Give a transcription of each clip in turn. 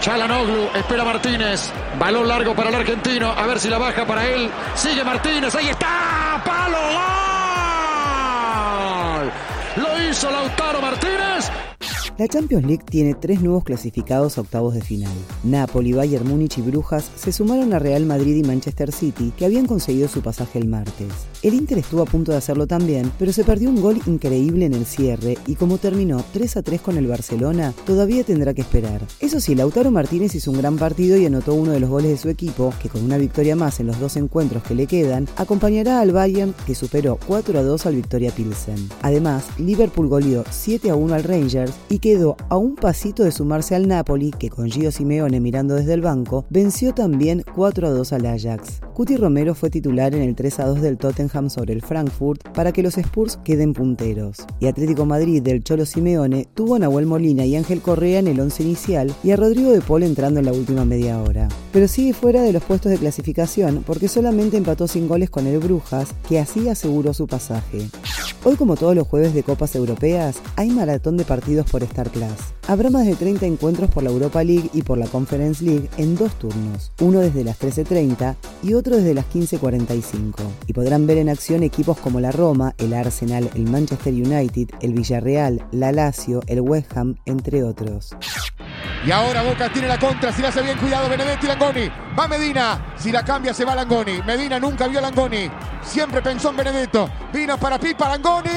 Chalanoglu, espera Martínez. Balón largo para el argentino. A ver si la baja para él. Sigue Martínez. Ahí está. ¡Palo! ¡Gol! Lo hizo Lautaro Martínez. La Champions League tiene tres nuevos clasificados a octavos de final. Napoli, Bayern Múnich y Brujas se sumaron a Real Madrid y Manchester City, que habían conseguido su pasaje el martes. El Inter estuvo a punto de hacerlo también, pero se perdió un gol increíble en el cierre y como terminó 3 a 3 con el Barcelona, todavía tendrá que esperar. Eso sí, Lautaro Martínez hizo un gran partido y anotó uno de los goles de su equipo, que con una victoria más en los dos encuentros que le quedan, acompañará al Bayern, que superó 4 a 2 al Victoria Pilsen. Además, Liverpool goleó 7 a 1 al Rangers y quedó a un pasito de sumarse al Napoli, que con Gio Simeone mirando desde el banco, venció también 4 a 2 al Ajax. Cuti Romero fue titular en el 3 a 2 del Tottenham sobre el Frankfurt para que los Spurs queden punteros. Y Atlético Madrid del Cholo Simeone tuvo a Nahuel Molina y Ángel Correa en el 11 inicial y a Rodrigo de Paul entrando en la última media hora. Pero sigue fuera de los puestos de clasificación porque solamente empató sin goles con el Brujas, que así aseguró su pasaje. Hoy, como todos los jueves de Copas Europeas, hay maratón de partidos por Star Plus. Habrá más de 30 encuentros por la Europa League y por la Conference League en dos turnos, uno desde las 13.30 y otro desde las 15.45. Y podrán ver en acción equipos como la Roma, el Arsenal, el Manchester United, el Villarreal, la Lazio, el West Ham, entre otros. Y ahora Boca tiene la contra, si la hace bien, cuidado Benedetti Langoni. Va Medina, si la cambia se va Langoni. Medina nunca vio a Langoni, siempre pensó en Benedetto. Vino para Pipa, Langoni.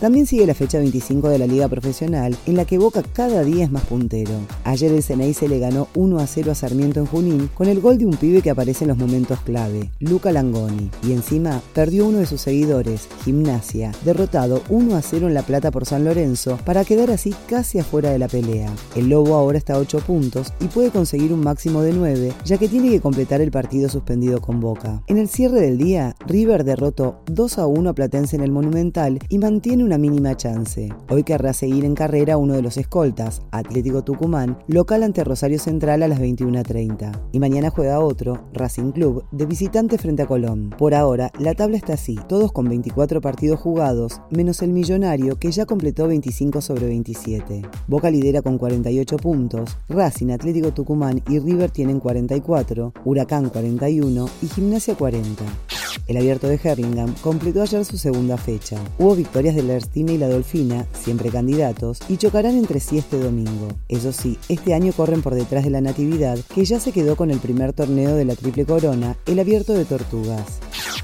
También sigue la fecha 25 de la Liga Profesional, en la que Boca cada día es más puntero. Ayer el se le ganó 1 a 0 a Sarmiento en Junín con el gol de un pibe que aparece en los momentos clave, Luca Langoni. Y encima perdió uno de sus seguidores, Gimnasia, derrotado 1 a 0 en La Plata por San Lorenzo para quedar así casi afuera de la pelea. El Lobo ahora está a 8 puntos y puede conseguir un máximo de 9, ya que tiene que completar el partido suspendido con Boca. En el cierre del día, River derrotó 2 a 1 a Platense en el Monumental y mantiene una mínima chance. Hoy querrá seguir en carrera uno de los escoltas, Atlético Tucumán, local ante Rosario Central a las 21.30. Y mañana juega otro, Racing Club, de visitante frente a Colón. Por ahora, la tabla está así, todos con 24 partidos jugados, menos el millonario que ya completó 25 sobre 27. Boca lidera con 48 puntos, Racing, Atlético Tucumán y River tienen 44, Huracán 41 y Gimnasia 40. El abierto de Herringham completó ayer su segunda fecha. Hubo victorias de la Erstina y la Dolfina, siempre candidatos, y chocarán entre sí este domingo. Eso sí, este año corren por detrás de la Natividad, que ya se quedó con el primer torneo de la Triple Corona, el abierto de Tortugas.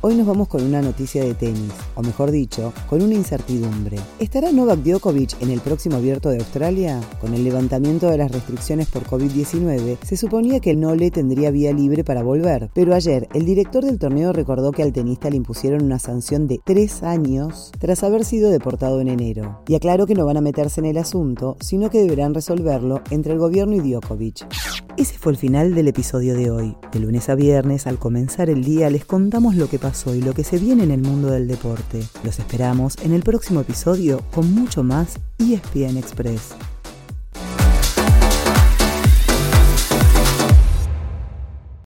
Hoy nos vamos con una noticia de tenis, o mejor dicho, con una incertidumbre. ¿Estará Novak Djokovic en el próximo abierto de Australia? Con el levantamiento de las restricciones por COVID-19, se suponía que el Nole tendría vía libre para volver, pero ayer el director del torneo recordó que al tenista le impusieron una sanción de tres años tras haber sido deportado en enero. Y aclaró que no van a meterse en el asunto, sino que deberán resolverlo entre el gobierno y Djokovic. Ese fue el final del episodio de hoy. De lunes a viernes, al comenzar el día, les contamos lo que pasó y lo que se viene en el mundo del deporte. Los esperamos en el próximo episodio con mucho más ESPN Express.